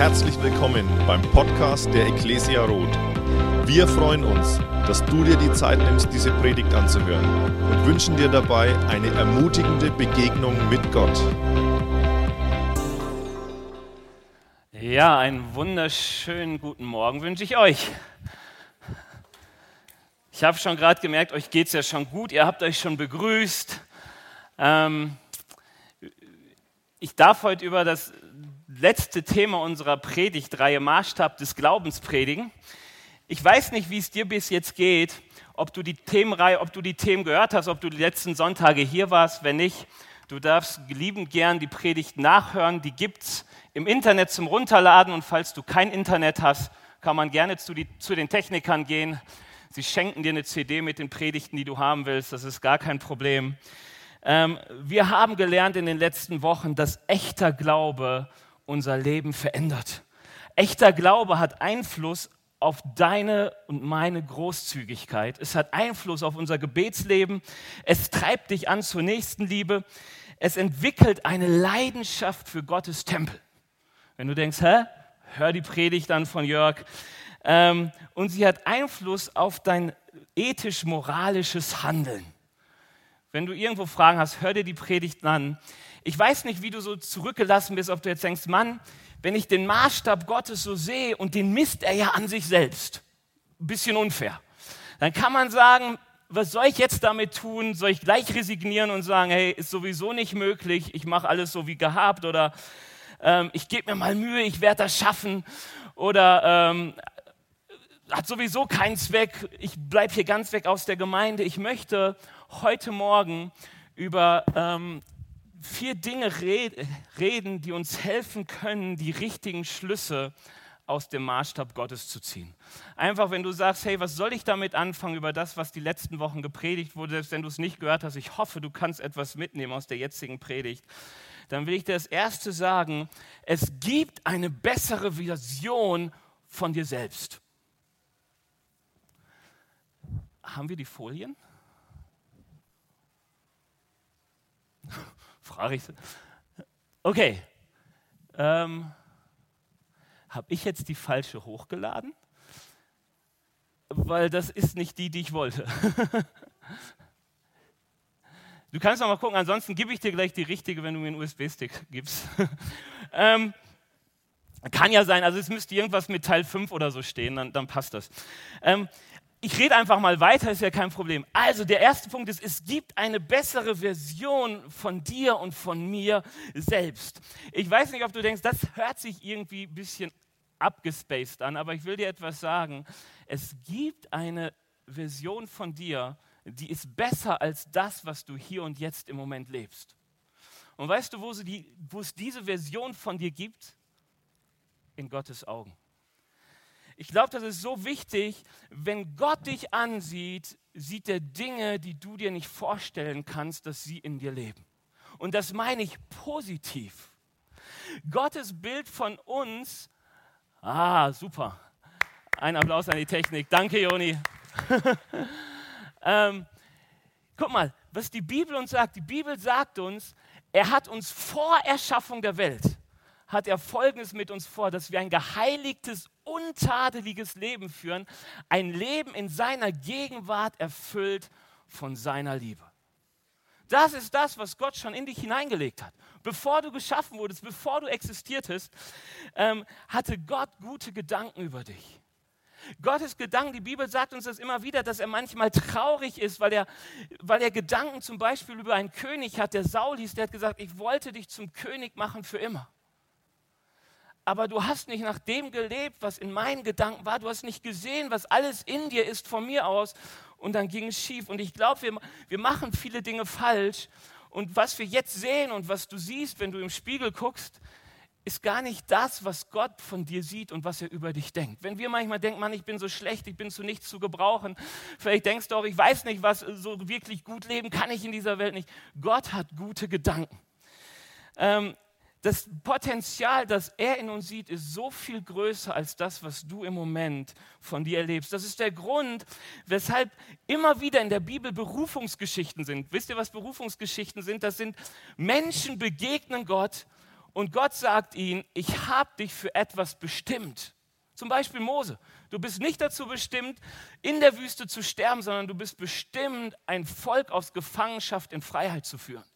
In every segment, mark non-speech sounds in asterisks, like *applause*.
Herzlich willkommen beim Podcast der Ecclesia Roth. Wir freuen uns, dass du dir die Zeit nimmst, diese Predigt anzuhören und wünschen dir dabei eine ermutigende Begegnung mit Gott. Ja, einen wunderschönen guten Morgen wünsche ich euch. Ich habe schon gerade gemerkt, euch geht es ja schon gut, ihr habt euch schon begrüßt. Ähm, ich darf heute über das letzte Thema unserer Predigtreihe Maßstab des Glaubens predigen. Ich weiß nicht, wie es dir bis jetzt geht, ob du die Themenreihe, ob du die Themen gehört hast, ob du die letzten Sonntage hier warst. Wenn nicht, du darfst liebend gern die Predigt nachhören. Die gibt es im Internet zum Runterladen und falls du kein Internet hast, kann man gerne zu, die, zu den Technikern gehen. Sie schenken dir eine CD mit den Predigten, die du haben willst. Das ist gar kein Problem. Ähm, wir haben gelernt in den letzten Wochen, dass echter Glaube unser Leben verändert. Echter Glaube hat Einfluss auf deine und meine Großzügigkeit. Es hat Einfluss auf unser Gebetsleben. Es treibt dich an zur Nächstenliebe. Es entwickelt eine Leidenschaft für Gottes Tempel. Wenn du denkst, hä? Hör die Predigt dann von Jörg. Ähm, und sie hat Einfluss auf dein ethisch-moralisches Handeln. Wenn du irgendwo Fragen hast, hör dir die Predigt an. Ich weiß nicht, wie du so zurückgelassen bist, ob du jetzt denkst, Mann, wenn ich den Maßstab Gottes so sehe und den misst er ja an sich selbst, ein bisschen unfair, dann kann man sagen, was soll ich jetzt damit tun? Soll ich gleich resignieren und sagen, hey, ist sowieso nicht möglich, ich mache alles so wie gehabt oder ähm, ich gebe mir mal Mühe, ich werde das schaffen oder ähm, hat sowieso keinen Zweck, ich bleibe hier ganz weg aus der Gemeinde. Ich möchte heute Morgen über ähm, vier Dinge reden, die uns helfen können, die richtigen Schlüsse aus dem Maßstab Gottes zu ziehen. Einfach, wenn du sagst, hey, was soll ich damit anfangen über das, was die letzten Wochen gepredigt wurde, selbst wenn du es nicht gehört hast, ich hoffe, du kannst etwas mitnehmen aus der jetzigen Predigt, dann will ich dir das Erste sagen, es gibt eine bessere Version von dir selbst. Haben wir die Folien? Frage ich. Okay. Ähm, Habe ich jetzt die falsche hochgeladen? Weil das ist nicht die, die ich wollte. *laughs* du kannst noch mal gucken, ansonsten gebe ich dir gleich die richtige, wenn du mir einen USB-Stick gibst. *laughs* ähm, kann ja sein, also es müsste irgendwas mit Teil 5 oder so stehen, dann, dann passt das. Ähm, ich rede einfach mal weiter, ist ja kein Problem. Also der erste Punkt ist, es gibt eine bessere Version von dir und von mir selbst. Ich weiß nicht, ob du denkst, das hört sich irgendwie ein bisschen abgespaced an, aber ich will dir etwas sagen. Es gibt eine Version von dir, die ist besser als das, was du hier und jetzt im Moment lebst. Und weißt du, wo, die, wo es diese Version von dir gibt? In Gottes Augen. Ich glaube, das ist so wichtig, wenn Gott dich ansieht, sieht er Dinge, die du dir nicht vorstellen kannst, dass sie in dir leben. Und das meine ich positiv. Gottes Bild von uns, ah, super. Ein Applaus an die Technik. Danke, Joni. *laughs* ähm, guck mal, was die Bibel uns sagt. Die Bibel sagt uns, er hat uns vor Erschaffung der Welt hat er Folgendes mit uns vor, dass wir ein geheiligtes, untadeliges Leben führen, ein Leben in seiner Gegenwart erfüllt von seiner Liebe. Das ist das, was Gott schon in dich hineingelegt hat. Bevor du geschaffen wurdest, bevor du existiertest, ähm, hatte Gott gute Gedanken über dich. Gottes Gedanken, die Bibel sagt uns das immer wieder, dass er manchmal traurig ist, weil er, weil er Gedanken zum Beispiel über einen König hat, der Saul hieß, der hat gesagt, ich wollte dich zum König machen für immer aber du hast nicht nach dem gelebt, was in meinen Gedanken war. Du hast nicht gesehen, was alles in dir ist von mir aus. Und dann ging es schief. Und ich glaube, wir, wir machen viele Dinge falsch. Und was wir jetzt sehen und was du siehst, wenn du im Spiegel guckst, ist gar nicht das, was Gott von dir sieht und was er über dich denkt. Wenn wir manchmal denken, Mann, ich bin so schlecht, ich bin zu nichts zu gebrauchen, vielleicht denkst du auch, ich weiß nicht, was so wirklich gut leben kann ich in dieser Welt nicht. Gott hat gute Gedanken. Ähm, das Potenzial, das er in uns sieht, ist so viel größer als das, was du im Moment von dir erlebst. Das ist der Grund, weshalb immer wieder in der Bibel Berufungsgeschichten sind. Wisst ihr, was Berufungsgeschichten sind? Das sind Menschen begegnen Gott Und Gott sagt ihnen, ich habe dich für etwas bestimmt. Zum Beispiel Mose. Du bist nicht dazu bestimmt, in der Wüste zu sterben, sondern du bist bestimmt, ein Volk aus Gefangenschaft in Freiheit zu führen.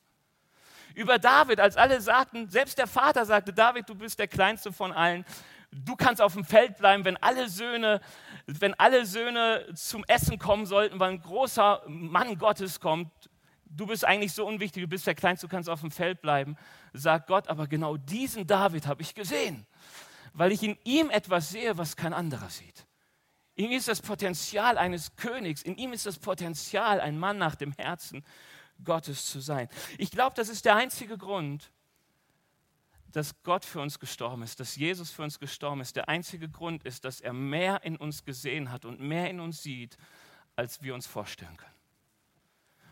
Über David, als alle sagten, selbst der Vater sagte, David, du bist der kleinste von allen, du kannst auf dem Feld bleiben, wenn alle Söhne, wenn alle Söhne zum Essen kommen sollten, weil ein großer Mann Gottes kommt, du bist eigentlich so unwichtig, du bist der Kleinste, du kannst auf dem Feld bleiben, sagt Gott, aber genau diesen David habe ich gesehen, weil ich in ihm etwas sehe, was kein anderer sieht. In ihm ist das Potenzial eines Königs, in ihm ist das Potenzial, ein Mann nach dem Herzen Gottes zu sein. Ich glaube, das ist der einzige Grund, dass Gott für uns gestorben ist, dass Jesus für uns gestorben ist. Der einzige Grund ist, dass er mehr in uns gesehen hat und mehr in uns sieht, als wir uns vorstellen können.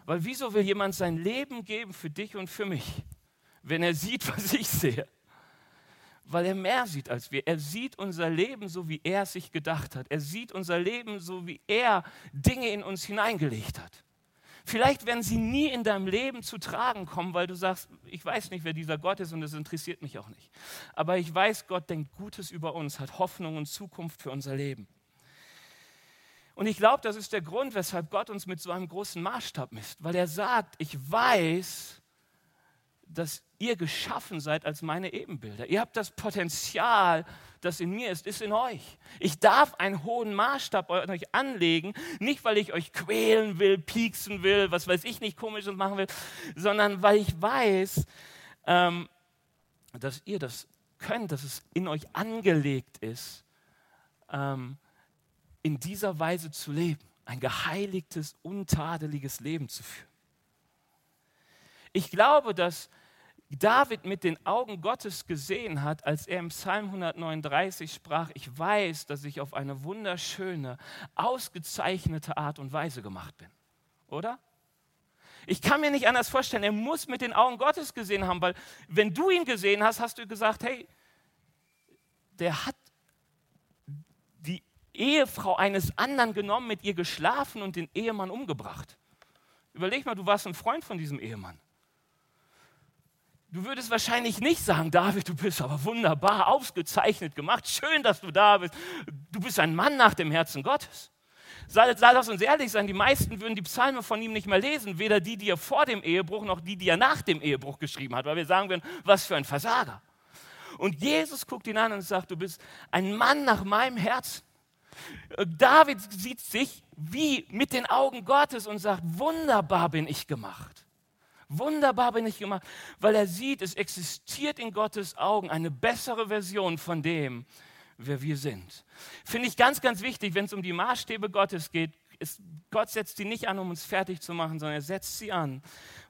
Weil wieso will jemand sein Leben geben für dich und für mich, wenn er sieht, *laughs* was ich sehe? Weil er mehr sieht als wir. Er sieht unser Leben so, wie er es sich gedacht hat. Er sieht unser Leben so, wie er Dinge in uns hineingelegt hat. Vielleicht werden sie nie in deinem Leben zu tragen kommen, weil du sagst, ich weiß nicht, wer dieser Gott ist und es interessiert mich auch nicht. Aber ich weiß, Gott denkt Gutes über uns, hat Hoffnung und Zukunft für unser Leben. Und ich glaube, das ist der Grund, weshalb Gott uns mit so einem großen Maßstab misst, weil er sagt, ich weiß, dass ihr geschaffen seid als meine Ebenbilder. Ihr habt das Potenzial, das in mir ist, ist in euch. Ich darf einen hohen Maßstab euch anlegen, nicht weil ich euch quälen will, pieksen will, was weiß ich nicht komisches machen will, sondern weil ich weiß, ähm, dass ihr das könnt, dass es in euch angelegt ist, ähm, in dieser Weise zu leben, ein geheiligtes, untadeliges Leben zu führen. Ich glaube, dass David mit den Augen Gottes gesehen hat, als er im Psalm 139 sprach, ich weiß, dass ich auf eine wunderschöne, ausgezeichnete Art und Weise gemacht bin. Oder? Ich kann mir nicht anders vorstellen, er muss mit den Augen Gottes gesehen haben, weil wenn du ihn gesehen hast, hast du gesagt, hey, der hat die Ehefrau eines anderen genommen, mit ihr geschlafen und den Ehemann umgebracht. Überleg mal, du warst ein Freund von diesem Ehemann. Du würdest wahrscheinlich nicht sagen, David, du bist aber wunderbar, ausgezeichnet gemacht, schön, dass du da bist. Du bist ein Mann nach dem Herzen Gottes. Sei, sei das uns ehrlich sein, die meisten würden die Psalme von ihm nicht mehr lesen, weder die, die er vor dem Ehebruch, noch die, die er nach dem Ehebruch geschrieben hat, weil wir sagen würden, was für ein Versager. Und Jesus guckt ihn an und sagt, du bist ein Mann nach meinem Herzen. David sieht sich wie mit den Augen Gottes und sagt, wunderbar bin ich gemacht. Wunderbar bin ich gemacht, weil er sieht, es existiert in Gottes Augen eine bessere Version von dem, wer wir sind. Finde ich ganz, ganz wichtig, wenn es um die Maßstäbe Gottes geht. Ist, Gott setzt sie nicht an, um uns fertig zu machen, sondern er setzt sie an,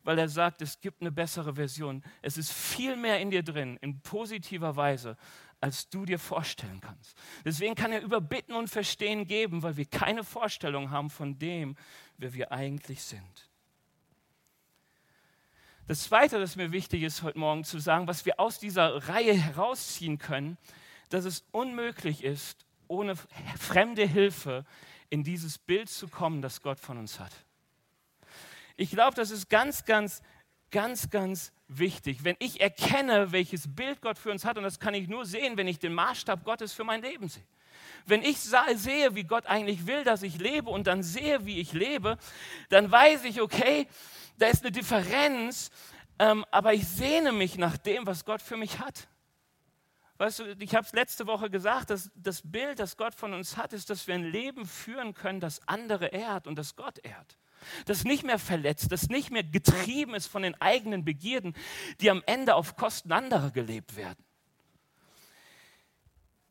weil er sagt, es gibt eine bessere Version. Es ist viel mehr in dir drin, in positiver Weise, als du dir vorstellen kannst. Deswegen kann er Überbitten und Verstehen geben, weil wir keine Vorstellung haben von dem, wer wir eigentlich sind. Das Zweite, das mir wichtig ist heute Morgen zu sagen, was wir aus dieser Reihe herausziehen können, dass es unmöglich ist, ohne fremde Hilfe in dieses Bild zu kommen, das Gott von uns hat. Ich glaube, das ist ganz, ganz, ganz, ganz wichtig. Wenn ich erkenne, welches Bild Gott für uns hat, und das kann ich nur sehen, wenn ich den Maßstab Gottes für mein Leben sehe. Wenn ich sehe, wie Gott eigentlich will, dass ich lebe und dann sehe, wie ich lebe, dann weiß ich, okay, da ist eine Differenz, ähm, aber ich sehne mich nach dem, was Gott für mich hat. Weißt du, ich habe es letzte Woche gesagt, dass das Bild, das Gott von uns hat, ist, dass wir ein Leben führen können, das andere ehrt und das Gott ehrt. Das nicht mehr verletzt, das nicht mehr getrieben ist von den eigenen Begierden, die am Ende auf Kosten anderer gelebt werden.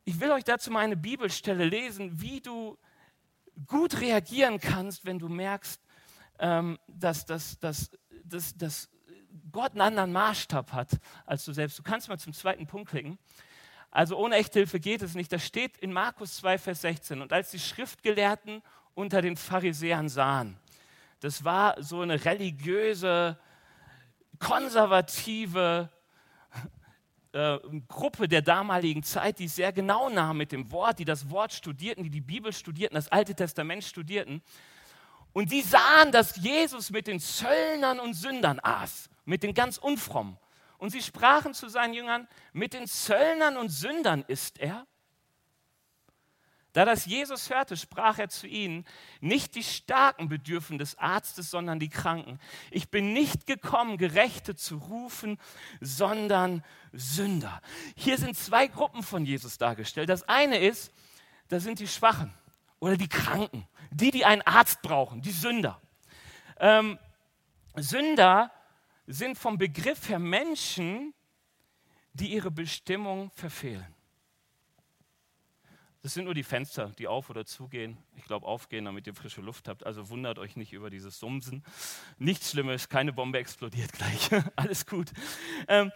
Ich will euch dazu mal eine Bibelstelle lesen, wie du gut reagieren kannst, wenn du merkst, dass, dass, dass, dass, dass Gott einen anderen Maßstab hat als du selbst. Du kannst mal zum zweiten Punkt klicken. Also ohne Echthilfe geht es nicht. Das steht in Markus 2, Vers 16. Und als die Schriftgelehrten unter den Pharisäern sahen, das war so eine religiöse, konservative *laughs* äh, Gruppe der damaligen Zeit, die sehr genau nahm mit dem Wort, die das Wort studierten, die die Bibel studierten, das Alte Testament studierten. Und die sahen, dass Jesus mit den Zöllnern und Sündern aß, mit den ganz Unfrommen. Und sie sprachen zu seinen Jüngern, mit den Zöllnern und Sündern ist er. Da das Jesus hörte, sprach er zu ihnen, nicht die Starken bedürfen des Arztes, sondern die Kranken. Ich bin nicht gekommen, Gerechte zu rufen, sondern Sünder. Hier sind zwei Gruppen von Jesus dargestellt. Das eine ist, da sind die Schwachen oder die Kranken, die, die einen Arzt brauchen, die Sünder. Ähm, Sünder sind vom Begriff her Menschen, die ihre Bestimmung verfehlen. Das sind nur die Fenster, die auf oder zugehen. Ich glaube, aufgehen, damit ihr frische Luft habt. Also wundert euch nicht über dieses Sumsen. Nichts Schlimmes, keine Bombe explodiert gleich. *laughs* Alles gut. Ähm,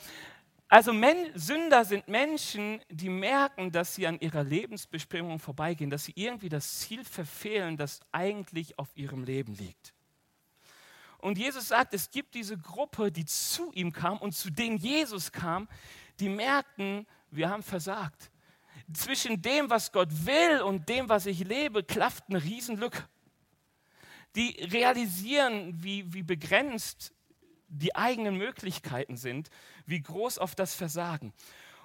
also Men Sünder sind Menschen, die merken, dass sie an ihrer Lebensbestimmung vorbeigehen, dass sie irgendwie das Ziel verfehlen, das eigentlich auf ihrem Leben liegt. Und Jesus sagt, es gibt diese Gruppe, die zu ihm kam und zu denen Jesus kam, die merkten, wir haben versagt zwischen dem, was Gott will und dem, was ich lebe, klafft eine Riesenlücke. Die realisieren, wie, wie begrenzt die eigenen Möglichkeiten sind, wie groß auf das Versagen.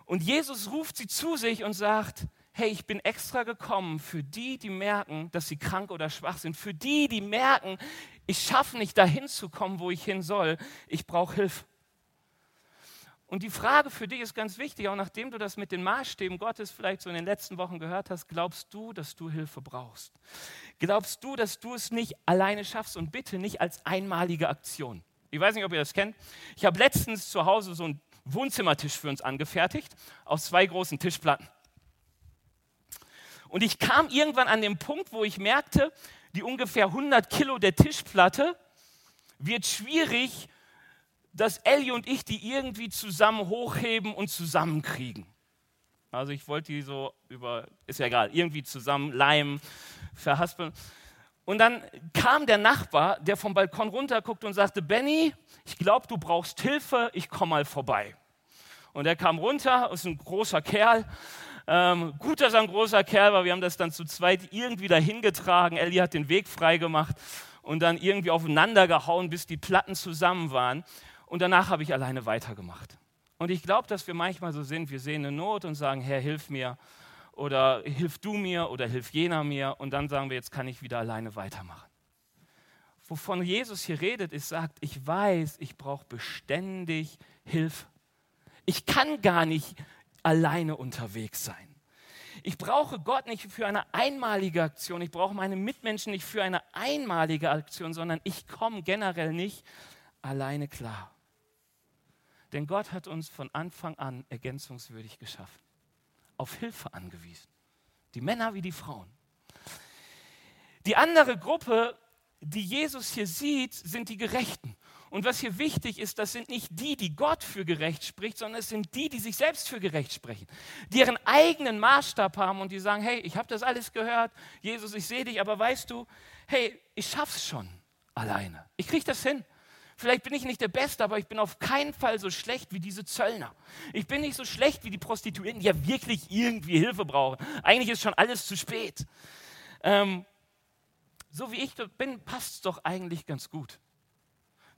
Und Jesus ruft sie zu sich und sagt, hey, ich bin extra gekommen für die, die merken, dass sie krank oder schwach sind, für die, die merken, ich schaffe nicht dahin zu kommen, wo ich hin soll, ich brauche Hilfe. Und die Frage für dich ist ganz wichtig, auch nachdem du das mit den Maßstäben Gottes vielleicht so in den letzten Wochen gehört hast, glaubst du, dass du Hilfe brauchst? Glaubst du, dass du es nicht alleine schaffst und bitte nicht als einmalige Aktion? Ich weiß nicht, ob ihr das kennt. Ich habe letztens zu Hause so einen Wohnzimmertisch für uns angefertigt, aus zwei großen Tischplatten. Und ich kam irgendwann an den Punkt, wo ich merkte, die ungefähr 100 Kilo der Tischplatte wird schwierig dass Ellie und ich die irgendwie zusammen hochheben und zusammenkriegen. Also ich wollte die so über, ist ja egal, irgendwie zusammen leimen, verhaspeln. Und dann kam der Nachbar, der vom Balkon runterguckte und sagte, Benny, ich glaube, du brauchst Hilfe, ich komme mal vorbei. Und er kam runter, ist ein großer Kerl. Ähm, gut, dass er ein großer Kerl war, wir haben das dann zu zweit irgendwie dahin getragen. Ellie hat den Weg freigemacht und dann irgendwie aufeinander gehauen, bis die Platten zusammen waren. Und danach habe ich alleine weitergemacht. Und ich glaube, dass wir manchmal so sind, wir sehen eine Not und sagen, Herr, hilf mir oder hilf du mir oder hilf jener mir und dann sagen wir, jetzt kann ich wieder alleine weitermachen. Wovon Jesus hier redet, ist, sagt, ich weiß, ich brauche beständig Hilfe. Ich kann gar nicht alleine unterwegs sein. Ich brauche Gott nicht für eine einmalige Aktion, ich brauche meine Mitmenschen nicht für eine einmalige Aktion, sondern ich komme generell nicht alleine klar. Denn Gott hat uns von Anfang an ergänzungswürdig geschaffen, auf Hilfe angewiesen. Die Männer wie die Frauen. Die andere Gruppe, die Jesus hier sieht, sind die Gerechten. Und was hier wichtig ist, das sind nicht die, die Gott für gerecht spricht, sondern es sind die, die sich selbst für gerecht sprechen, die ihren eigenen Maßstab haben und die sagen, hey, ich habe das alles gehört, Jesus, ich sehe dich, aber weißt du, hey, ich schaff's schon alleine. Ich kriege das hin. Vielleicht bin ich nicht der Beste, aber ich bin auf keinen Fall so schlecht wie diese Zöllner. Ich bin nicht so schlecht wie die Prostituierten, die ja wirklich irgendwie Hilfe brauchen. Eigentlich ist schon alles zu spät. Ähm, so wie ich bin, passt es doch eigentlich ganz gut.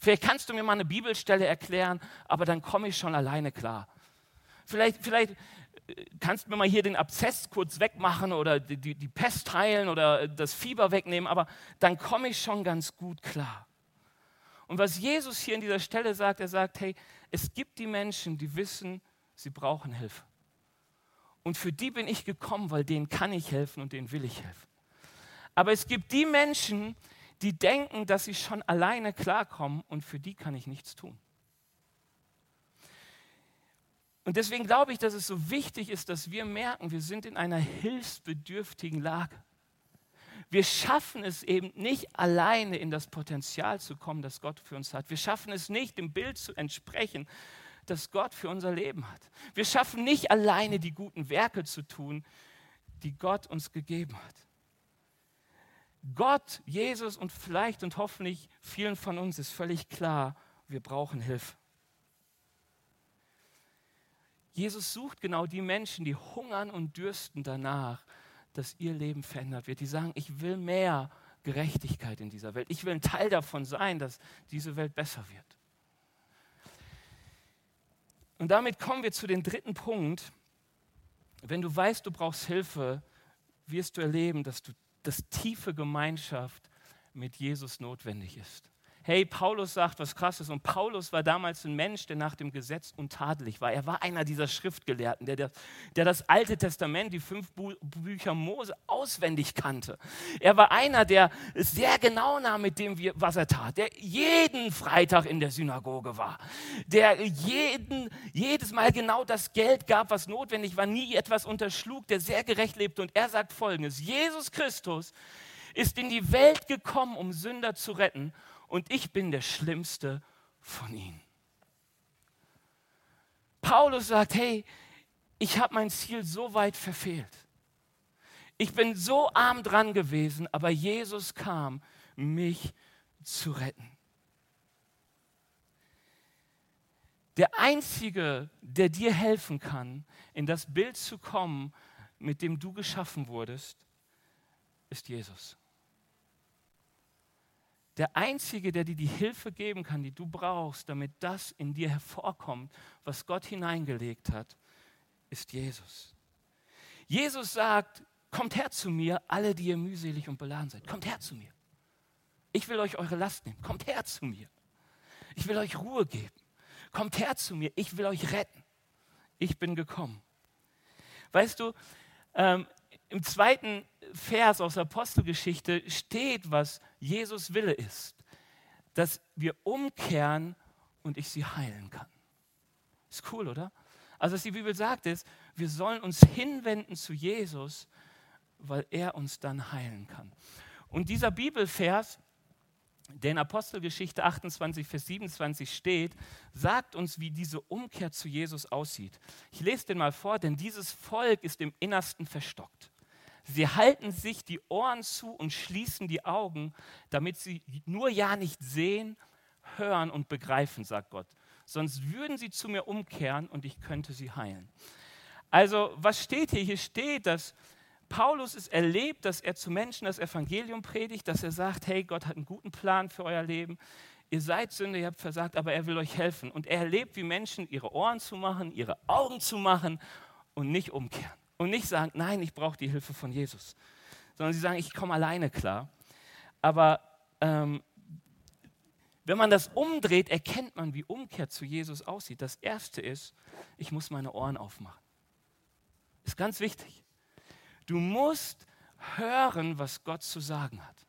Vielleicht kannst du mir mal eine Bibelstelle erklären, aber dann komme ich schon alleine klar. Vielleicht, vielleicht äh, kannst du mir mal hier den Abszess kurz wegmachen oder die, die, die Pest heilen oder das Fieber wegnehmen, aber dann komme ich schon ganz gut klar. Und was Jesus hier an dieser Stelle sagt, er sagt, hey, es gibt die Menschen, die wissen, sie brauchen Hilfe. Und für die bin ich gekommen, weil denen kann ich helfen und denen will ich helfen. Aber es gibt die Menschen, die denken, dass sie schon alleine klarkommen und für die kann ich nichts tun. Und deswegen glaube ich, dass es so wichtig ist, dass wir merken, wir sind in einer hilfsbedürftigen Lage. Wir schaffen es eben nicht alleine in das Potenzial zu kommen, das Gott für uns hat. Wir schaffen es nicht, dem Bild zu entsprechen, das Gott für unser Leben hat. Wir schaffen nicht alleine die guten Werke zu tun, die Gott uns gegeben hat. Gott, Jesus und vielleicht und hoffentlich vielen von uns ist völlig klar, wir brauchen Hilfe. Jesus sucht genau die Menschen, die hungern und dürsten danach, dass ihr Leben verändert wird. Die sagen, ich will mehr Gerechtigkeit in dieser Welt. Ich will ein Teil davon sein, dass diese Welt besser wird. Und damit kommen wir zu dem dritten Punkt. Wenn du weißt, du brauchst Hilfe, wirst du erleben, dass, du, dass tiefe Gemeinschaft mit Jesus notwendig ist hey, Paulus sagt was krasses. Und Paulus war damals ein Mensch, der nach dem Gesetz untadelig war. Er war einer dieser Schriftgelehrten, der, der, der das Alte Testament, die fünf Bü Bücher Mose auswendig kannte. Er war einer, der sehr genau nahm mit dem, was er tat. Der jeden Freitag in der Synagoge war. Der jeden, jedes Mal genau das Geld gab, was notwendig war, nie etwas unterschlug, der sehr gerecht lebte. Und er sagt folgendes, Jesus Christus ist in die Welt gekommen, um Sünder zu retten und ich bin der Schlimmste von ihnen. Paulus sagt, hey, ich habe mein Ziel so weit verfehlt. Ich bin so arm dran gewesen, aber Jesus kam, mich zu retten. Der Einzige, der dir helfen kann, in das Bild zu kommen, mit dem du geschaffen wurdest, ist Jesus. Der Einzige, der dir die Hilfe geben kann, die du brauchst, damit das in dir hervorkommt, was Gott hineingelegt hat, ist Jesus. Jesus sagt, kommt her zu mir, alle, die ihr mühselig und beladen seid. Kommt her zu mir. Ich will euch eure Last nehmen. Kommt her zu mir. Ich will euch Ruhe geben. Kommt her zu mir. Ich will euch retten. Ich bin gekommen. Weißt du, ähm, im zweiten Vers aus der Apostelgeschichte steht, was Jesus Wille ist. Dass wir umkehren und ich sie heilen kann. Ist cool, oder? Also was die Bibel sagt ist, wir sollen uns hinwenden zu Jesus, weil er uns dann heilen kann. Und dieser Bibelvers, der in Apostelgeschichte 28, Vers 27 steht, sagt uns, wie diese Umkehr zu Jesus aussieht. Ich lese den mal vor, denn dieses Volk ist im Innersten verstockt. Sie halten sich die Ohren zu und schließen die Augen, damit sie nur ja nicht sehen, hören und begreifen, sagt Gott. Sonst würden sie zu mir umkehren und ich könnte sie heilen. Also, was steht hier? Hier steht, dass Paulus es erlebt, dass er zu Menschen das Evangelium predigt, dass er sagt, hey, Gott hat einen guten Plan für euer Leben. Ihr seid Sünde, ihr habt versagt, aber er will euch helfen. Und er erlebt, wie Menschen ihre Ohren zu machen, ihre Augen zu machen und nicht umkehren und nicht sagen, nein, ich brauche die Hilfe von Jesus, sondern sie sagen, ich komme alleine klar. Aber ähm, wenn man das umdreht, erkennt man, wie Umkehr zu Jesus aussieht. Das Erste ist, ich muss meine Ohren aufmachen. Ist ganz wichtig. Du musst hören, was Gott zu sagen hat.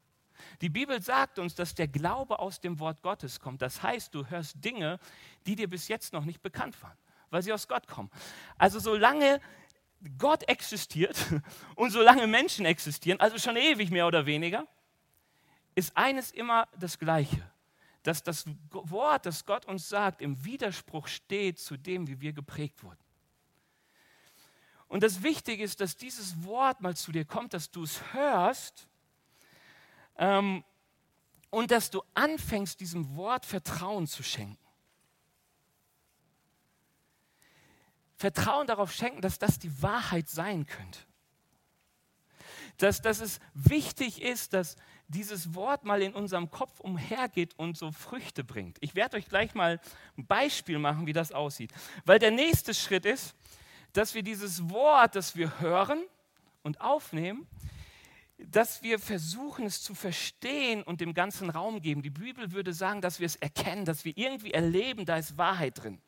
Die Bibel sagt uns, dass der Glaube aus dem Wort Gottes kommt. Das heißt, du hörst Dinge, die dir bis jetzt noch nicht bekannt waren, weil sie aus Gott kommen. Also solange Gott existiert *laughs* und solange Menschen existieren, also schon ewig mehr oder weniger, ist eines immer das Gleiche, dass das Wort, das Gott uns sagt, im Widerspruch steht zu dem, wie wir geprägt wurden. Und das Wichtige ist, dass dieses Wort mal zu dir kommt, dass du es hörst ähm, und dass du anfängst, diesem Wort Vertrauen zu schenken. Vertrauen darauf schenken, dass das die Wahrheit sein könnte. Dass, dass es wichtig ist, dass dieses Wort mal in unserem Kopf umhergeht und so Früchte bringt. Ich werde euch gleich mal ein Beispiel machen, wie das aussieht. Weil der nächste Schritt ist, dass wir dieses Wort, das wir hören und aufnehmen, dass wir versuchen, es zu verstehen und dem ganzen Raum geben. Die Bibel würde sagen, dass wir es erkennen, dass wir irgendwie erleben, da ist Wahrheit drin.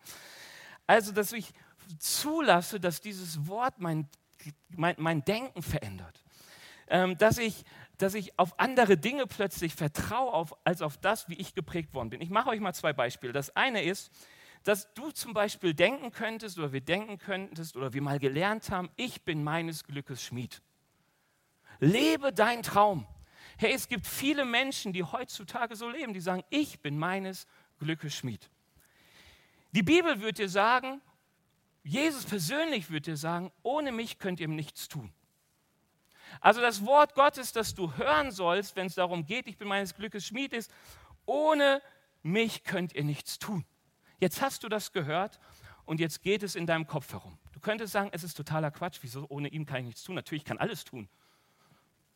Also, dass ich zulasse, dass dieses Wort mein, mein, mein Denken verändert. Ähm, dass, ich, dass ich auf andere Dinge plötzlich vertraue, auf, als auf das, wie ich geprägt worden bin. Ich mache euch mal zwei Beispiele. Das eine ist, dass du zum Beispiel denken könntest oder wir denken könntest oder wir mal gelernt haben, ich bin meines Glückes Schmied. Lebe deinen Traum. Hey, es gibt viele Menschen, die heutzutage so leben, die sagen, ich bin meines Glückes Schmied. Die Bibel wird dir sagen, Jesus persönlich würde dir sagen, ohne mich könnt ihr nichts tun. Also das Wort Gottes, das du hören sollst, wenn es darum geht, ich bin meines Glückes Schmied, ist, ohne mich könnt ihr nichts tun. Jetzt hast du das gehört und jetzt geht es in deinem Kopf herum. Du könntest sagen, es ist totaler Quatsch, wieso ohne ihn kann ich nichts tun? Natürlich kann alles tun.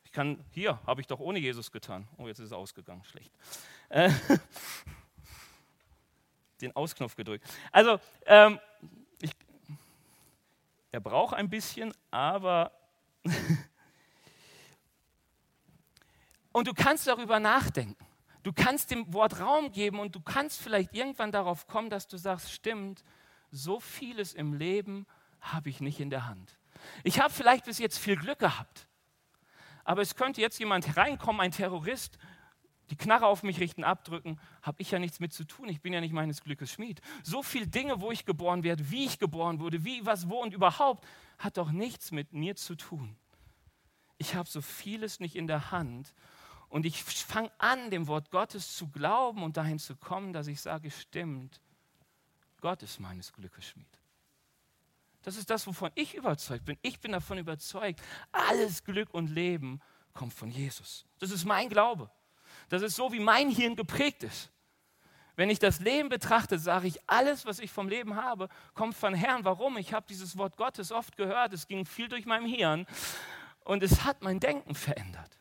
Ich kann, hier habe ich doch ohne Jesus getan. Oh, jetzt ist es ausgegangen, schlecht. Äh, *laughs* den Ausknopf gedrückt. Also, ähm, Er braucht ein bisschen, aber... *laughs* und du kannst darüber nachdenken. Du kannst dem Wort Raum geben und du kannst vielleicht irgendwann darauf kommen, dass du sagst, stimmt, so vieles im Leben habe ich nicht in der Hand. Ich habe vielleicht bis jetzt viel Glück gehabt, aber es könnte jetzt jemand hereinkommen, ein Terrorist, die Knarre auf mich richten, abdrücken, habe ich ja nichts mit zu tun. Ich bin ja nicht meines Glückes Schmied. So viele Dinge, wo ich geboren werde, wie ich geboren wurde, wie, was, wo und überhaupt, hat doch nichts mit mir zu tun. Ich habe so vieles nicht in der Hand und ich fange an, dem Wort Gottes zu glauben und dahin zu kommen, dass ich sage, stimmt, Gott ist meines Glückes Schmied. Das ist das, wovon ich überzeugt bin. Ich bin davon überzeugt, alles Glück und Leben kommt von Jesus. Das ist mein Glaube. Das ist so, wie mein Hirn geprägt ist. Wenn ich das Leben betrachte, sage ich, alles, was ich vom Leben habe, kommt von Herrn. Warum? Ich habe dieses Wort Gottes oft gehört. Es ging viel durch mein Hirn und es hat mein Denken verändert.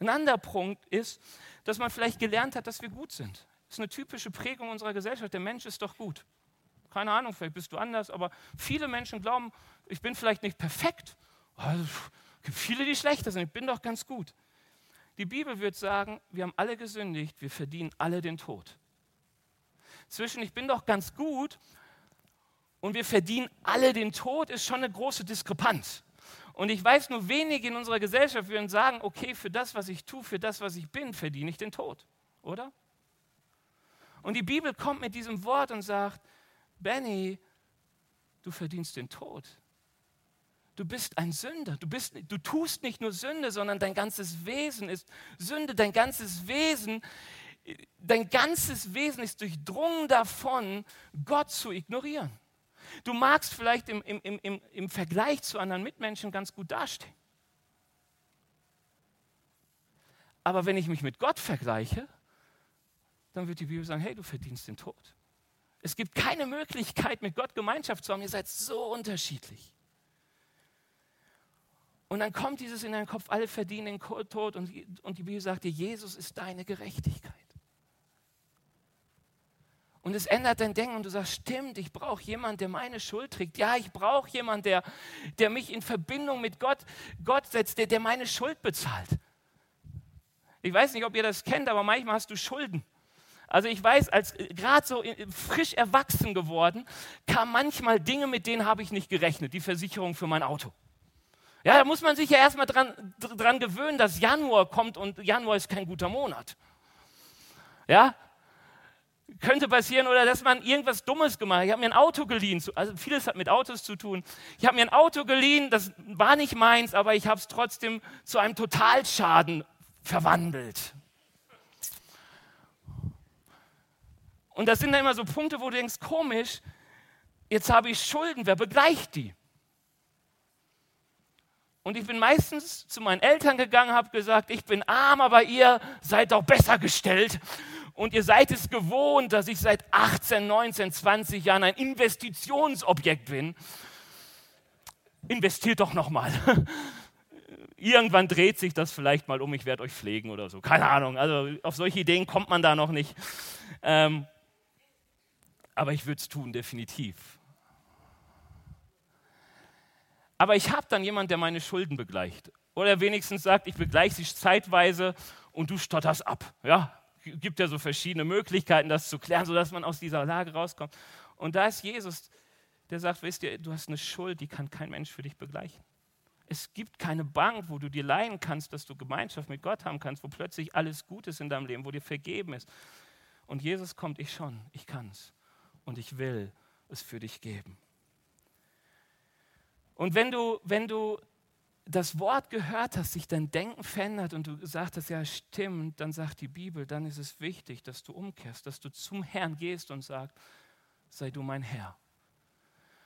Ein anderer Punkt ist, dass man vielleicht gelernt hat, dass wir gut sind. Das ist eine typische Prägung unserer Gesellschaft. Der Mensch ist doch gut. Keine Ahnung, vielleicht bist du anders, aber viele Menschen glauben, ich bin vielleicht nicht perfekt. Also, es gibt viele, die schlechter sind. Ich bin doch ganz gut. Die Bibel wird sagen, wir haben alle gesündigt, wir verdienen alle den Tod. Zwischen ich bin doch ganz gut und wir verdienen alle den Tod ist schon eine große Diskrepanz. Und ich weiß, nur wenige in unserer Gesellschaft würden sagen, okay, für das, was ich tue, für das, was ich bin, verdiene ich den Tod. Oder? Und die Bibel kommt mit diesem Wort und sagt, Benny, du verdienst den Tod. Du bist ein Sünder. Du, bist, du tust nicht nur Sünde, sondern dein ganzes Wesen ist Sünde. Dein ganzes Wesen, dein ganzes Wesen ist durchdrungen davon, Gott zu ignorieren. Du magst vielleicht im, im, im, im Vergleich zu anderen Mitmenschen ganz gut dastehen. Aber wenn ich mich mit Gott vergleiche, dann wird die Bibel sagen, hey, du verdienst den Tod. Es gibt keine Möglichkeit, mit Gott Gemeinschaft zu haben. Ihr seid so unterschiedlich. Und dann kommt dieses in deinen Kopf, alle verdienen den Tod. Und, und die Bibel sagt dir, Jesus ist deine Gerechtigkeit. Und es ändert dein Denken und du sagst, stimmt, ich brauche jemanden, der meine Schuld trägt. Ja, ich brauche jemanden, der, der mich in Verbindung mit Gott, Gott setzt, der, der meine Schuld bezahlt. Ich weiß nicht, ob ihr das kennt, aber manchmal hast du Schulden. Also ich weiß, als gerade so frisch erwachsen geworden, kamen manchmal Dinge, mit denen habe ich nicht gerechnet. Die Versicherung für mein Auto. Ja, da muss man sich ja erstmal dran, dran gewöhnen, dass Januar kommt und Januar ist kein guter Monat. Ja, könnte passieren oder dass man irgendwas Dummes gemacht hat. Ich habe mir ein Auto geliehen, also vieles hat mit Autos zu tun. Ich habe mir ein Auto geliehen, das war nicht meins, aber ich habe es trotzdem zu einem Totalschaden verwandelt. Und das sind dann immer so Punkte, wo du denkst, komisch, jetzt habe ich Schulden, wer begleicht die? Und ich bin meistens zu meinen Eltern gegangen, habe gesagt, ich bin arm, aber ihr seid doch besser gestellt. Und ihr seid es gewohnt, dass ich seit 18, 19, 20 Jahren ein Investitionsobjekt bin. Investiert doch nochmal. *laughs* Irgendwann dreht sich das vielleicht mal um, ich werde euch pflegen oder so. Keine Ahnung. Also auf solche Ideen kommt man da noch nicht. Ähm, aber ich würde es tun, definitiv. Aber ich habe dann jemanden, der meine Schulden begleicht. Oder wenigstens sagt, ich begleiche sie zeitweise und du stotterst ab. Ja, gibt ja so verschiedene Möglichkeiten, das zu klären, sodass man aus dieser Lage rauskommt. Und da ist Jesus, der sagt, wisst ihr, du hast eine Schuld, die kann kein Mensch für dich begleichen. Es gibt keine Bank, wo du dir leihen kannst, dass du Gemeinschaft mit Gott haben kannst, wo plötzlich alles gut ist in deinem Leben, wo dir vergeben ist. Und Jesus kommt, ich schon, ich kann es. Und ich will es für dich geben. Und wenn du, wenn du das Wort gehört hast, sich dein Denken verändert und du gesagt hast, ja stimmt, dann sagt die Bibel, dann ist es wichtig, dass du umkehrst, dass du zum Herrn gehst und sagst, sei du mein Herr.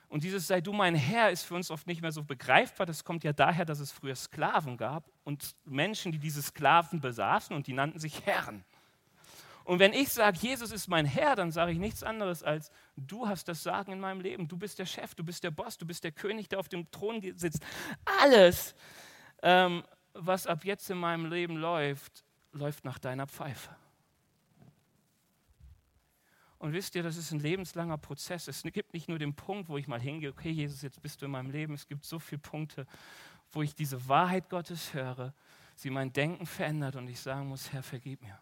Und dieses sei du mein Herr ist für uns oft nicht mehr so begreifbar. Das kommt ja daher, dass es früher Sklaven gab und Menschen, die diese Sklaven besaßen und die nannten sich Herren. Und wenn ich sage, Jesus ist mein Herr, dann sage ich nichts anderes als, du hast das Sagen in meinem Leben. Du bist der Chef, du bist der Boss, du bist der König, der auf dem Thron sitzt. Alles, ähm, was ab jetzt in meinem Leben läuft, läuft nach deiner Pfeife. Und wisst ihr, das ist ein lebenslanger Prozess. Es gibt nicht nur den Punkt, wo ich mal hingehe, okay, Jesus, jetzt bist du in meinem Leben. Es gibt so viele Punkte, wo ich diese Wahrheit Gottes höre, sie mein Denken verändert und ich sagen muss, Herr, vergib mir.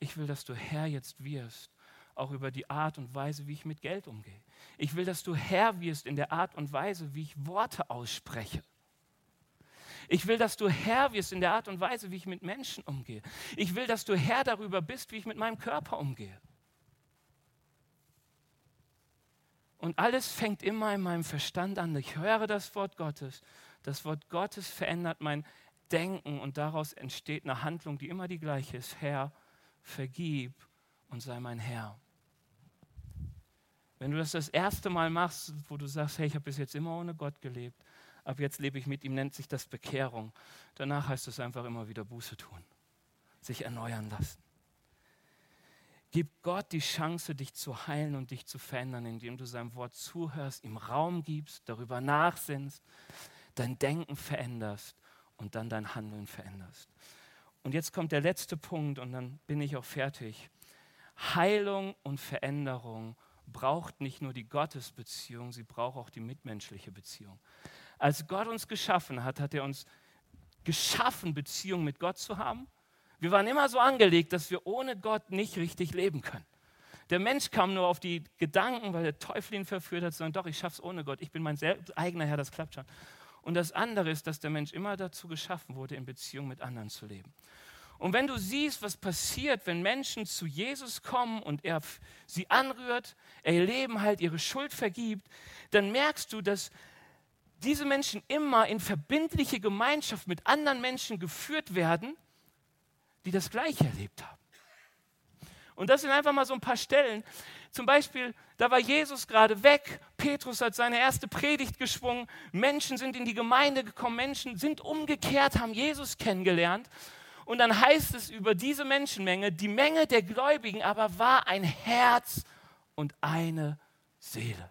Ich will, dass du Herr jetzt wirst, auch über die Art und Weise, wie ich mit Geld umgehe. Ich will, dass du Herr wirst in der Art und Weise, wie ich Worte ausspreche. Ich will, dass du Herr wirst in der Art und Weise, wie ich mit Menschen umgehe. Ich will, dass du Herr darüber bist, wie ich mit meinem Körper umgehe. Und alles fängt immer in meinem Verstand an. Ich höre das Wort Gottes. Das Wort Gottes verändert mein Denken und daraus entsteht eine Handlung, die immer die gleiche ist. Herr, vergib und sei mein Herr. Wenn du das das erste Mal machst, wo du sagst, hey, ich habe bis jetzt immer ohne Gott gelebt, ab jetzt lebe ich mit ihm, nennt sich das Bekehrung. Danach heißt es einfach immer wieder Buße tun, sich erneuern lassen. Gib Gott die Chance, dich zu heilen und dich zu verändern, indem du seinem Wort zuhörst, ihm Raum gibst, darüber nachsinnst, dein Denken veränderst und dann dein Handeln veränderst. Und jetzt kommt der letzte Punkt und dann bin ich auch fertig. Heilung und Veränderung braucht nicht nur die Gottesbeziehung, sie braucht auch die mitmenschliche Beziehung. Als Gott uns geschaffen hat, hat er uns geschaffen, Beziehung mit Gott zu haben wir waren immer so angelegt, dass wir ohne Gott nicht richtig leben können. Der Mensch kam nur auf die Gedanken, weil der Teufel ihn verführt hat, sagen, doch, ich schaff's ohne Gott, ich bin mein eigener Herr, das klappt schon. Und das andere ist, dass der Mensch immer dazu geschaffen wurde, in Beziehung mit anderen zu leben. Und wenn du siehst, was passiert, wenn Menschen zu Jesus kommen und er sie anrührt, er ihr Leben halt ihre Schuld vergibt, dann merkst du, dass diese Menschen immer in verbindliche Gemeinschaft mit anderen Menschen geführt werden die das Gleiche erlebt haben. Und das sind einfach mal so ein paar Stellen. Zum Beispiel, da war Jesus gerade weg, Petrus hat seine erste Predigt geschwungen, Menschen sind in die Gemeinde gekommen, Menschen sind umgekehrt, haben Jesus kennengelernt. Und dann heißt es über diese Menschenmenge, die Menge der Gläubigen aber war ein Herz und eine Seele.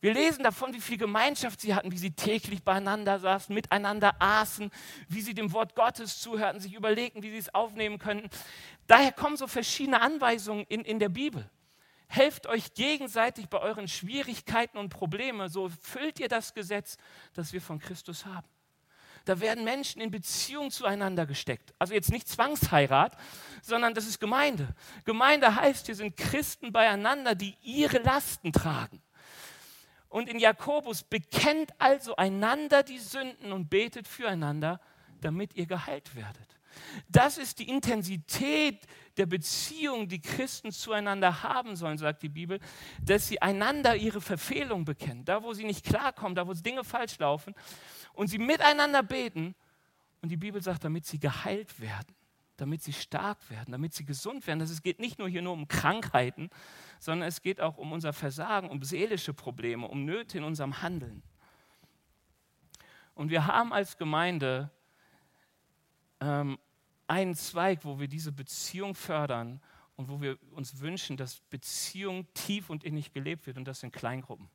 Wir lesen davon, wie viel Gemeinschaft sie hatten, wie sie täglich beieinander saßen, miteinander aßen, wie sie dem Wort Gottes zuhörten, sich überlegten, wie sie es aufnehmen könnten. Daher kommen so verschiedene Anweisungen in, in der Bibel. Helft euch gegenseitig bei euren Schwierigkeiten und Problemen, so füllt ihr das Gesetz, das wir von Christus haben. Da werden Menschen in Beziehung zueinander gesteckt. Also jetzt nicht Zwangsheirat, sondern das ist Gemeinde. Gemeinde heißt, hier sind Christen beieinander, die ihre Lasten tragen. Und in Jakobus bekennt also einander die Sünden und betet füreinander, damit ihr geheilt werdet. Das ist die Intensität der Beziehung, die Christen zueinander haben sollen, sagt die Bibel, dass sie einander ihre Verfehlung bekennen, da wo sie nicht klarkommen, da wo Dinge falsch laufen und sie miteinander beten und die Bibel sagt, damit sie geheilt werden damit sie stark werden, damit sie gesund werden. Es geht nicht nur hier nur um Krankheiten, sondern es geht auch um unser Versagen, um seelische Probleme, um Nöte in unserem Handeln. Und wir haben als Gemeinde ähm, einen Zweig, wo wir diese Beziehung fördern und wo wir uns wünschen, dass Beziehung tief und innig gelebt wird und das in Kleingruppen.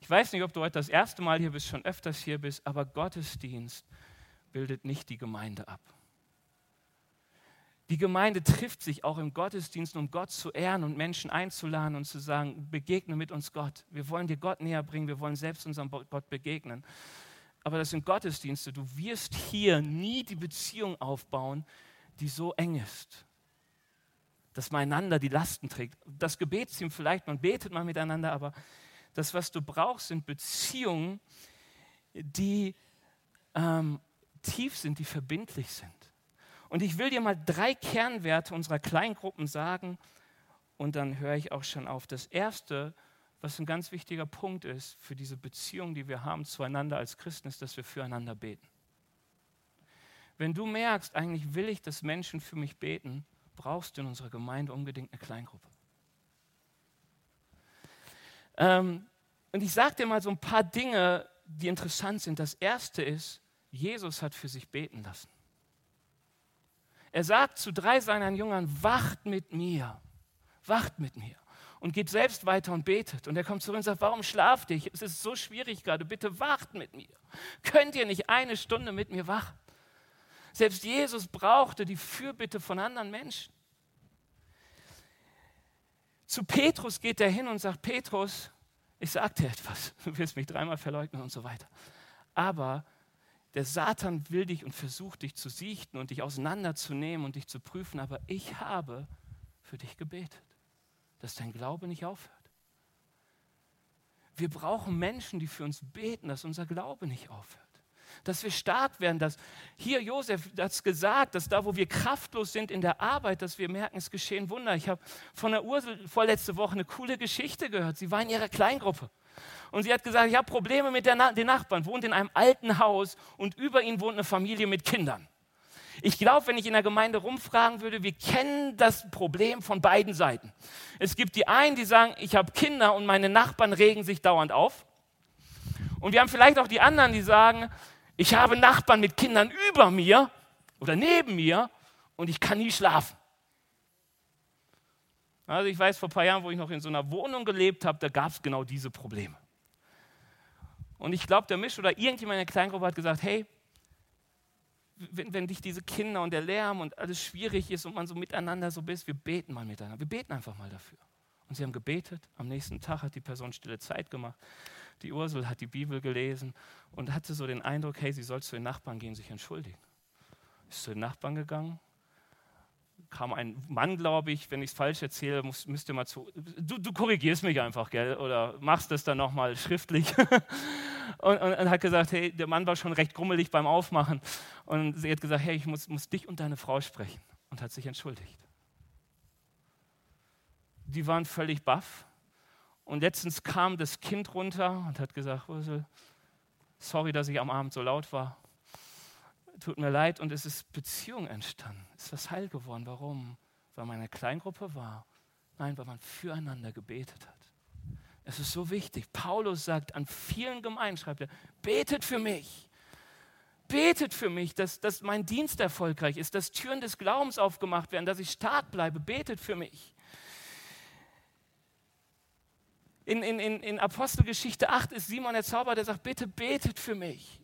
Ich weiß nicht, ob du heute das erste Mal hier bist, schon öfters hier bist, aber Gottesdienst bildet nicht die Gemeinde ab. Die Gemeinde trifft sich auch im Gottesdienst, um Gott zu ehren und Menschen einzuladen und zu sagen, begegne mit uns Gott. Wir wollen dir Gott näher bringen, wir wollen selbst unserem Gott begegnen. Aber das sind Gottesdienste. Du wirst hier nie die Beziehung aufbauen, die so eng ist, dass man einander die Lasten trägt. Das Gebetsteam vielleicht, man betet mal miteinander, aber das, was du brauchst, sind Beziehungen, die ähm, tief sind, die verbindlich sind. Und ich will dir mal drei Kernwerte unserer Kleingruppen sagen und dann höre ich auch schon auf. Das erste, was ein ganz wichtiger Punkt ist für diese Beziehung, die wir haben zueinander als Christen, ist, dass wir füreinander beten. Wenn du merkst, eigentlich will ich, dass Menschen für mich beten, brauchst du in unserer Gemeinde unbedingt eine Kleingruppe. Ähm, und ich sage dir mal so ein paar Dinge, die interessant sind. Das erste ist, Jesus hat für sich beten lassen. Er sagt zu drei seiner Jüngern, wacht mit mir, wacht mit mir. Und geht selbst weiter und betet. Und er kommt zurück und sagt, warum schlaft ihr? Es ist so schwierig gerade, bitte wacht mit mir. Könnt ihr nicht eine Stunde mit mir wachen? Selbst Jesus brauchte die Fürbitte von anderen Menschen. Zu Petrus geht er hin und sagt, Petrus, ich sag dir etwas, *laughs* du wirst mich dreimal verleugnen und so weiter. Aber der Satan will dich und versucht dich zu sichten und dich auseinanderzunehmen und dich zu prüfen, aber ich habe für dich gebetet, dass dein Glaube nicht aufhört. Wir brauchen Menschen, die für uns beten, dass unser Glaube nicht aufhört. Dass wir stark werden, dass hier Josef es gesagt, dass da, wo wir kraftlos sind in der Arbeit, dass wir merken, es geschehen Wunder. Ich habe von der Ursel vorletzte Woche eine coole Geschichte gehört. Sie war in ihrer Kleingruppe und sie hat gesagt, ich habe Probleme mit Na den Nachbarn, wohnt in einem alten Haus und über ihn wohnt eine Familie mit Kindern. Ich glaube, wenn ich in der Gemeinde rumfragen würde, wir kennen das Problem von beiden Seiten. Es gibt die einen, die sagen, ich habe Kinder und meine Nachbarn regen sich dauernd auf. Und wir haben vielleicht auch die anderen, die sagen, ich habe Nachbarn mit Kindern über mir oder neben mir und ich kann nie schlafen. Also ich weiß, vor ein paar Jahren, wo ich noch in so einer Wohnung gelebt habe, da gab es genau diese Probleme. Und ich glaube, der Misch oder irgendjemand in der Kleingruppe hat gesagt, hey, wenn, wenn dich diese Kinder und der Lärm und alles schwierig ist und man so miteinander so bist, wir beten mal miteinander. Wir beten einfach mal dafür. Und sie haben gebetet. Am nächsten Tag hat die Person stille Zeit gemacht. Die Ursel hat die Bibel gelesen und hatte so den Eindruck, hey, sie soll zu den Nachbarn gehen, sich entschuldigen. Ist zu den Nachbarn gegangen, kam ein Mann, glaube ich, wenn ich es falsch erzähle, muss, müsst ihr mal zu. Du, du, korrigierst mich einfach, gell? Oder machst es dann nochmal schriftlich. *laughs* und, und, und, hat gesagt, hey, der Mann war schon recht grummelig beim Aufmachen. Und sie hat gesagt, hey, ich muss, muss dich und deine Frau sprechen. Und hat sich entschuldigt. Die waren völlig baff. Und letztens kam das Kind runter und hat gesagt, sorry, dass ich am Abend so laut war tut mir leid und es ist Beziehung entstanden. Ist was heil geworden. Warum? Weil man eine Kleingruppe war? Nein, weil man füreinander gebetet hat. Es ist so wichtig. Paulus sagt an vielen Gemeinden, schreibt er, betet für mich. Betet für mich, dass, dass mein Dienst erfolgreich ist, dass Türen des Glaubens aufgemacht werden, dass ich stark bleibe. Betet für mich. In, in, in Apostelgeschichte 8 ist Simon der Zauberer, der sagt, bitte betet für mich.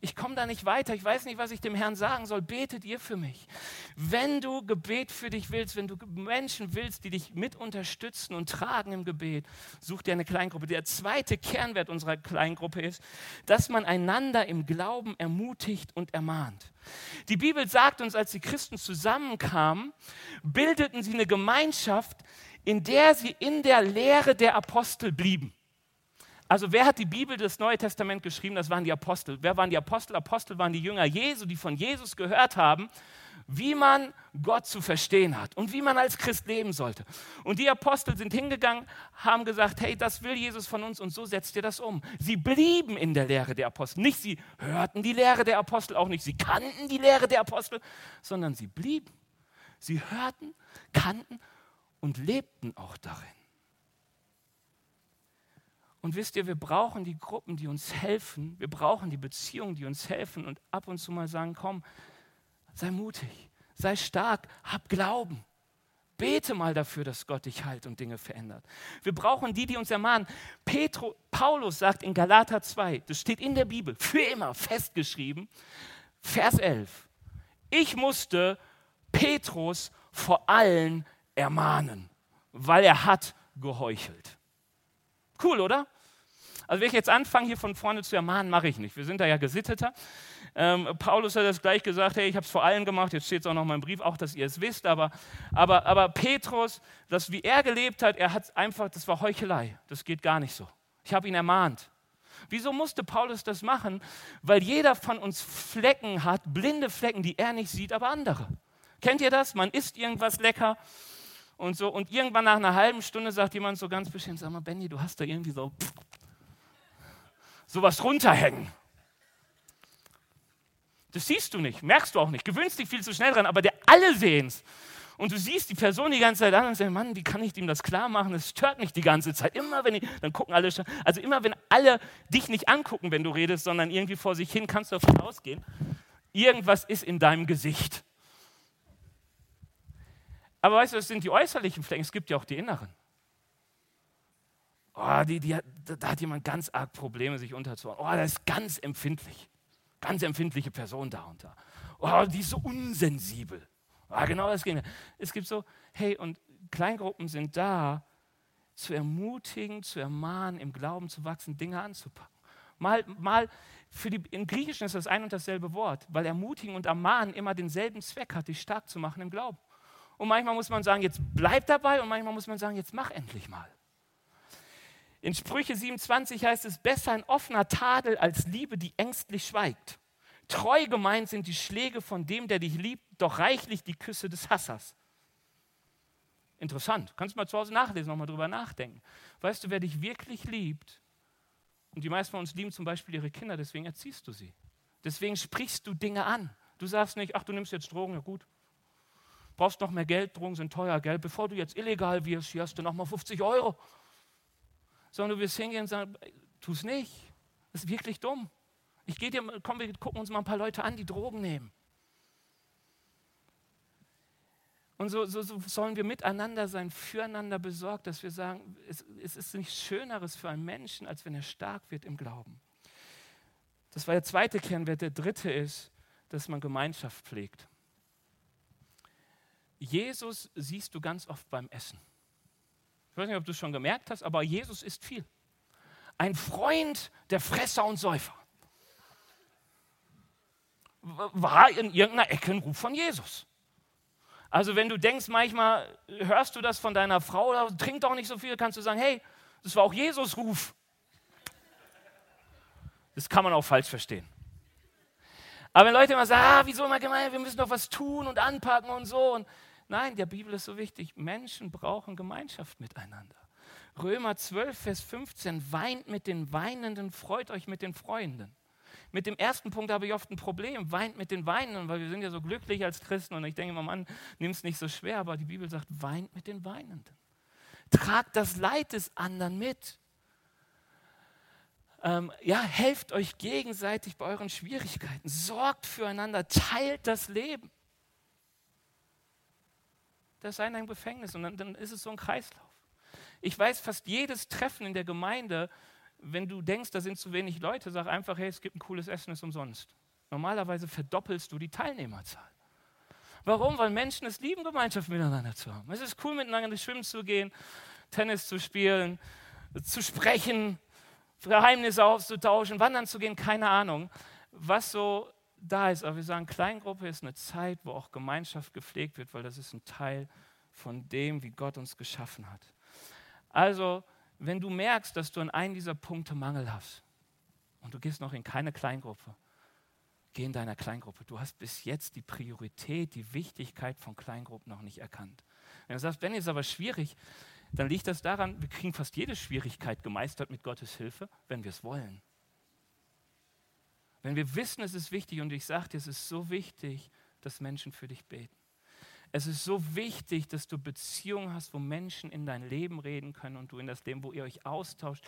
Ich komme da nicht weiter. Ich weiß nicht, was ich dem Herrn sagen soll. Betet ihr für mich. Wenn du Gebet für dich willst, wenn du Menschen willst, die dich mit unterstützen und tragen im Gebet, such dir eine Kleingruppe. Der zweite Kernwert unserer Kleingruppe ist, dass man einander im Glauben ermutigt und ermahnt. Die Bibel sagt uns, als die Christen zusammenkamen, bildeten sie eine Gemeinschaft, in der sie in der Lehre der Apostel blieben. Also wer hat die Bibel, das Neue Testament geschrieben? Das waren die Apostel. Wer waren die Apostel? Apostel waren die Jünger Jesu, die von Jesus gehört haben, wie man Gott zu verstehen hat und wie man als Christ leben sollte. Und die Apostel sind hingegangen, haben gesagt, hey, das will Jesus von uns und so setzt ihr das um. Sie blieben in der Lehre der Apostel. Nicht sie hörten die Lehre der Apostel, auch nicht sie kannten die Lehre der Apostel, sondern sie blieben. Sie hörten, kannten und lebten auch darin. Und wisst ihr, wir brauchen die Gruppen, die uns helfen. Wir brauchen die Beziehungen, die uns helfen und ab und zu mal sagen, komm, sei mutig, sei stark, hab Glauben. Bete mal dafür, dass Gott dich heilt und Dinge verändert. Wir brauchen die, die uns ermahnen. Petro, Paulus sagt in Galater 2, das steht in der Bibel, für immer festgeschrieben, Vers 11. Ich musste Petrus vor allen ermahnen, weil er hat geheuchelt. Cool, oder? Also wenn ich jetzt anfange, hier von vorne zu ermahnen, mache ich nicht. Wir sind da ja gesitteter. Ähm, Paulus hat das gleich gesagt, hey, ich habe es vor allen gemacht, jetzt steht es auch noch mal im Brief, auch, dass ihr es wisst, aber, aber, aber Petrus, das, wie er gelebt hat, er hat einfach, das war Heuchelei, das geht gar nicht so. Ich habe ihn ermahnt. Wieso musste Paulus das machen? Weil jeder von uns Flecken hat, blinde Flecken, die er nicht sieht, aber andere. Kennt ihr das? Man isst irgendwas lecker und so. Und irgendwann nach einer halben Stunde sagt jemand so ganz bestimmt, sag mal, Benny, du hast da irgendwie so sowas runterhängen. Das siehst du nicht, merkst du auch nicht, gewöhnst dich viel zu schnell dran, aber der alle sehen es. Und du siehst die Person die ganze Zeit an und sagst, Mann, wie kann ich ihm das klar machen? Das stört mich die ganze Zeit. Immer wenn ich, dann gucken alle, also immer wenn alle dich nicht angucken, wenn du redest, sondern irgendwie vor sich hin, kannst du davon ausgehen, irgendwas ist in deinem Gesicht. Aber weißt du, das sind die äußerlichen Flecken, es gibt ja auch die inneren. Oh, die, die, da hat jemand ganz arg Probleme, sich unterzuordnen. Oh, das ist ganz empfindlich. Ganz empfindliche Person da und da. Oh, die ist so unsensibel. Oh, genau das Gegenteil. Es gibt so, hey, und Kleingruppen sind da, zu ermutigen, zu ermahnen, im Glauben zu wachsen, Dinge anzupacken. Mal, mal für die, im Griechischen ist das ein und dasselbe Wort, weil ermutigen und ermahnen immer denselben Zweck hat, dich stark zu machen im Glauben. Und manchmal muss man sagen, jetzt bleib dabei und manchmal muss man sagen, jetzt mach endlich mal. In Sprüche 27 heißt es, besser ein offener Tadel als Liebe, die ängstlich schweigt. Treu gemeint sind die Schläge von dem, der dich liebt, doch reichlich die Küsse des Hassers. Interessant. Kannst du mal zu Hause nachlesen, nochmal drüber nachdenken. Weißt du, wer dich wirklich liebt, und die meisten von uns lieben zum Beispiel ihre Kinder, deswegen erziehst du sie. Deswegen sprichst du Dinge an. Du sagst nicht, ach, du nimmst jetzt Drogen, ja gut. Brauchst noch mehr Geld, Drogen sind teuer, Geld. Bevor du jetzt illegal wirst, hier hast du noch mal 50 Euro. Sondern du wirst hingehen und sagen, tu es nicht. Das ist wirklich dumm. Ich gehe dir, komm, wir gucken uns mal ein paar Leute an, die Drogen nehmen. Und so, so, so, sollen wir miteinander sein, füreinander besorgt, dass wir sagen, es, es ist nichts Schöneres für einen Menschen, als wenn er stark wird im Glauben. Das war der zweite Kernwert. Der dritte ist, dass man Gemeinschaft pflegt. Jesus siehst du ganz oft beim Essen. Ich weiß nicht, ob du es schon gemerkt hast, aber Jesus isst viel. Ein Freund der Fresser und Säufer. War in irgendeiner Ecke ein Ruf von Jesus. Also wenn du denkst, manchmal hörst du das von deiner Frau, trink doch nicht so viel, kannst du sagen, hey, das war auch Jesus Ruf. Das kann man auch falsch verstehen. Aber wenn Leute immer sagen, ah, wieso immer gemeint, wir müssen doch was tun und anpacken und so. Und nein, der Bibel ist so wichtig. Menschen brauchen Gemeinschaft miteinander. Römer 12, Vers 15, weint mit den Weinenden, freut euch mit den Freunden. Mit dem ersten Punkt habe ich oft ein Problem, weint mit den Weinenden, weil wir sind ja so glücklich als Christen und ich denke immer, Mann, nimm es nicht so schwer, aber die Bibel sagt, weint mit den Weinenden. Tragt das Leid des anderen mit. Ähm, ja, helft euch gegenseitig bei euren Schwierigkeiten, sorgt füreinander, teilt das Leben. Das ist ein Gefängnis und dann, dann ist es so ein Kreislauf. Ich weiß, fast jedes Treffen in der Gemeinde wenn du denkst, da sind zu wenig Leute, sag einfach, hey, es gibt ein cooles Essen, ist umsonst. Normalerweise verdoppelst du die Teilnehmerzahl. Warum? Weil Menschen es lieben, Gemeinschaft miteinander zu haben. Es ist cool, miteinander schwimmen zu gehen, Tennis zu spielen, zu sprechen, Geheimnisse auszutauschen, wandern zu gehen, keine Ahnung, was so da ist. Aber wir sagen, Kleingruppe ist eine Zeit, wo auch Gemeinschaft gepflegt wird, weil das ist ein Teil von dem, wie Gott uns geschaffen hat. Also, wenn du merkst, dass du an einem dieser Punkte Mangel hast und du gehst noch in keine Kleingruppe, geh in deiner Kleingruppe. Du hast bis jetzt die Priorität, die Wichtigkeit von Kleingruppen noch nicht erkannt. Wenn du sagst, Ben, ist aber schwierig, dann liegt das daran, wir kriegen fast jede Schwierigkeit gemeistert mit Gottes Hilfe, wenn wir es wollen. Wenn wir wissen, es ist wichtig und ich sage dir, es ist so wichtig, dass Menschen für dich beten. Es ist so wichtig, dass du Beziehungen hast, wo Menschen in dein Leben reden können und du in das Leben, wo ihr euch austauscht,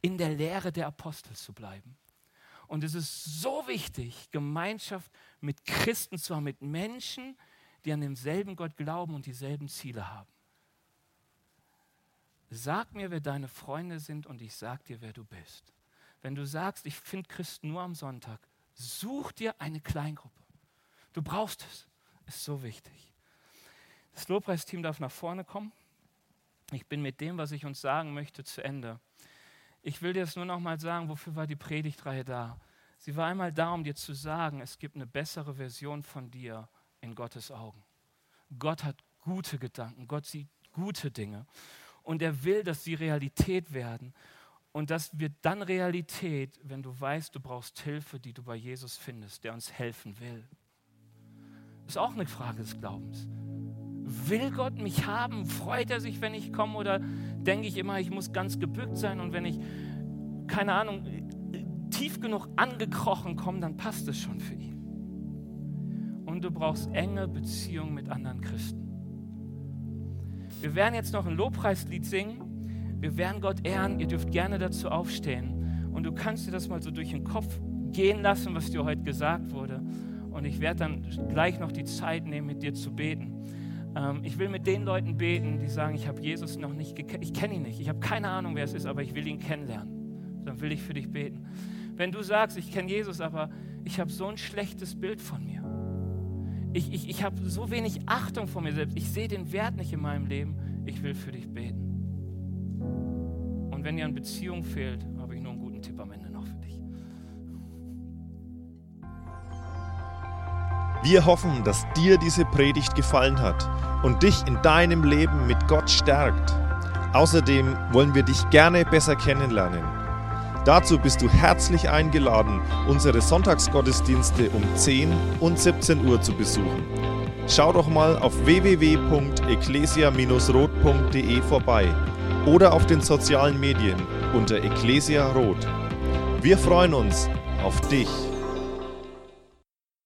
in der Lehre der Apostel zu bleiben. Und es ist so wichtig, Gemeinschaft mit Christen zu haben, mit Menschen, die an denselben Gott glauben und dieselben Ziele haben. Sag mir, wer deine Freunde sind und ich sag dir, wer du bist. Wenn du sagst, ich finde Christen nur am Sonntag, such dir eine Kleingruppe. Du brauchst es. Ist so wichtig. Das Lobpreisteam darf nach vorne kommen. Ich bin mit dem, was ich uns sagen möchte, zu Ende. Ich will dir jetzt nur noch mal sagen, wofür war die Predigtreihe da? Sie war einmal da, um dir zu sagen, es gibt eine bessere Version von dir in Gottes Augen. Gott hat gute Gedanken, Gott sieht gute Dinge und er will, dass sie Realität werden. Und das wird dann Realität, wenn du weißt, du brauchst Hilfe, die du bei Jesus findest, der uns helfen will. Ist auch eine Frage des Glaubens. Will Gott mich haben? Freut er sich, wenn ich komme? Oder denke ich immer, ich muss ganz gebückt sein und wenn ich, keine Ahnung, tief genug angekrochen komme, dann passt es schon für ihn. Und du brauchst enge Beziehungen mit anderen Christen. Wir werden jetzt noch ein Lobpreislied singen. Wir werden Gott ehren. Ihr dürft gerne dazu aufstehen. Und du kannst dir das mal so durch den Kopf gehen lassen, was dir heute gesagt wurde. Und ich werde dann gleich noch die Zeit nehmen, mit dir zu beten. Ähm, ich will mit den Leuten beten, die sagen, ich habe Jesus noch nicht gekannt, ich kenne ihn nicht, ich habe keine Ahnung, wer es ist, aber ich will ihn kennenlernen. Dann will ich für dich beten. Wenn du sagst, ich kenne Jesus, aber ich habe so ein schlechtes Bild von mir. Ich, ich, ich habe so wenig Achtung vor mir selbst. Ich sehe den Wert nicht in meinem Leben. Ich will für dich beten. Und wenn dir an Beziehung fehlt, habe ich nur einen guten Tipp am Ende noch für dich. Wir hoffen, dass dir diese Predigt gefallen hat und dich in deinem Leben mit Gott stärkt. Außerdem wollen wir dich gerne besser kennenlernen. Dazu bist du herzlich eingeladen, unsere Sonntagsgottesdienste um 10 und 17 Uhr zu besuchen. Schau doch mal auf www.ecclesia-rot.de vorbei oder auf den sozialen Medien unter Ecclesia Rot. Wir freuen uns auf dich.